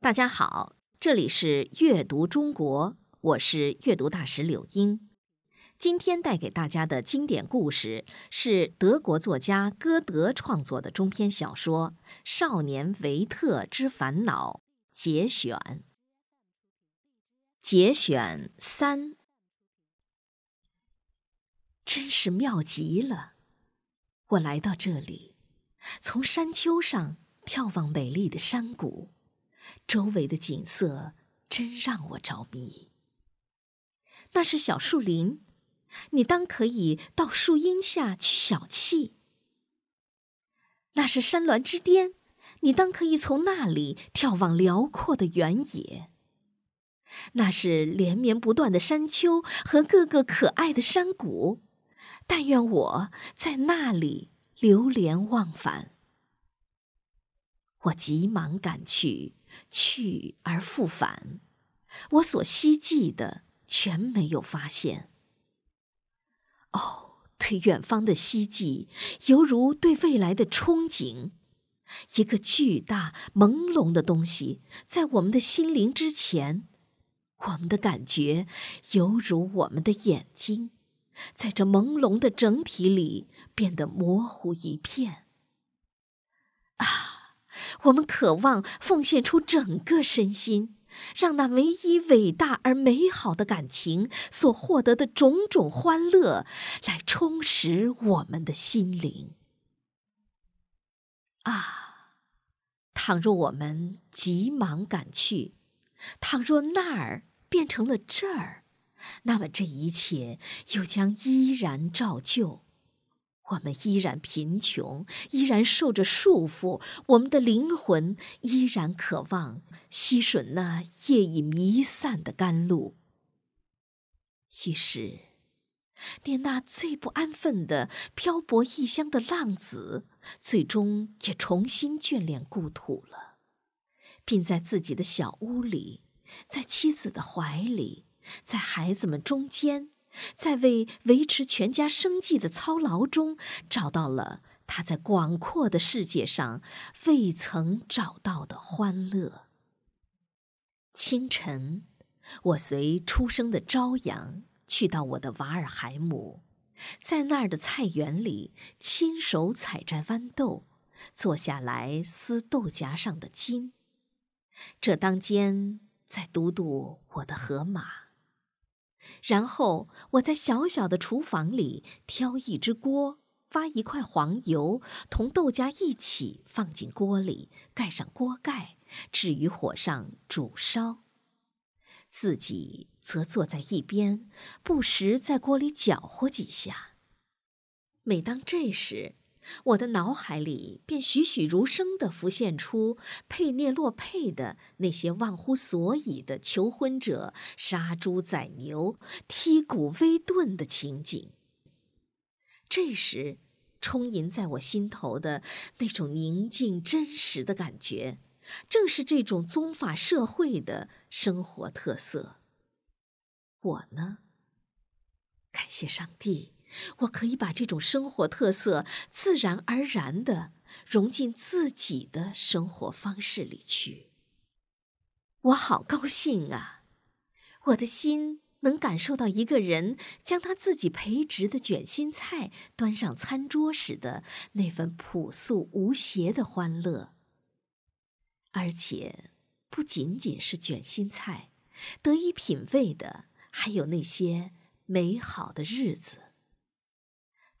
大家好，这里是阅读中国，我是阅读大使柳英。今天带给大家的经典故事是德国作家歌德创作的中篇小说《少年维特之烦恼》节选。节选三，真是妙极了！我来到这里，从山丘上眺望美丽的山谷。周围的景色真让我着迷。那是小树林，你当可以到树荫下去小憩；那是山峦之巅，你当可以从那里眺望辽阔的原野；那是连绵不断的山丘和各个可爱的山谷，但愿我在那里流连忘返。我急忙赶去。去而复返，我所希冀的全没有发现。哦，对远方的希冀，犹如对未来的憧憬。一个巨大朦胧的东西在我们的心灵之前，我们的感觉犹如我们的眼睛，在这朦胧的整体里变得模糊一片。啊我们渴望奉献出整个身心，让那唯一伟大而美好的感情所获得的种种欢乐，来充实我们的心灵。啊，倘若我们急忙赶去，倘若那儿变成了这儿，那么这一切又将依然照旧。我们依然贫穷，依然受着束缚，我们的灵魂依然渴望吸吮那夜已弥散的甘露。于是，连那最不安分的漂泊异乡的浪子，最终也重新眷恋故土了，并在自己的小屋里，在妻子的怀里，在孩子们中间。在为维持全家生计的操劳中，找到了他在广阔的世界上未曾找到的欢乐。清晨，我随初升的朝阳去到我的瓦尔海姆，在那儿的菜园里亲手采摘豌豆，坐下来撕豆荚上的筋。这当间在读读我的河马。然后我在小小的厨房里挑一只锅，挖一块黄油，同豆荚一起放进锅里，盖上锅盖，置于火上煮烧。自己则坐在一边，不时在锅里搅和几下。每当这时，我的脑海里便栩栩如生地浮现出佩涅洛佩的那些忘乎所以的求婚者杀猪宰牛、踢骨微顿的情景。这时，充盈在我心头的那种宁静真实的感觉，正是这种宗法社会的生活特色。我呢，感谢上帝。我可以把这种生活特色自然而然地融进自己的生活方式里去。我好高兴啊！我的心能感受到一个人将他自己培植的卷心菜端上餐桌时的那份朴素无邪的欢乐。而且，不仅仅是卷心菜，得以品味的还有那些美好的日子。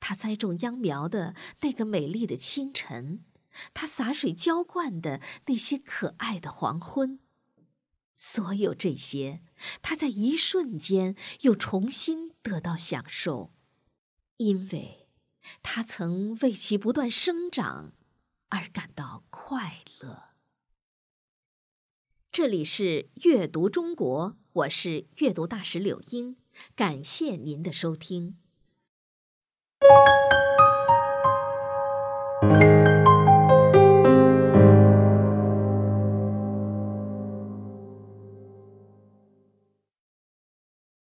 他栽种秧苗的那个美丽的清晨，他洒水浇灌的那些可爱的黄昏，所有这些，他在一瞬间又重新得到享受，因为他曾为其不断生长而感到快乐。这里是阅读中国，我是阅读大使柳英，感谢您的收听。thank you.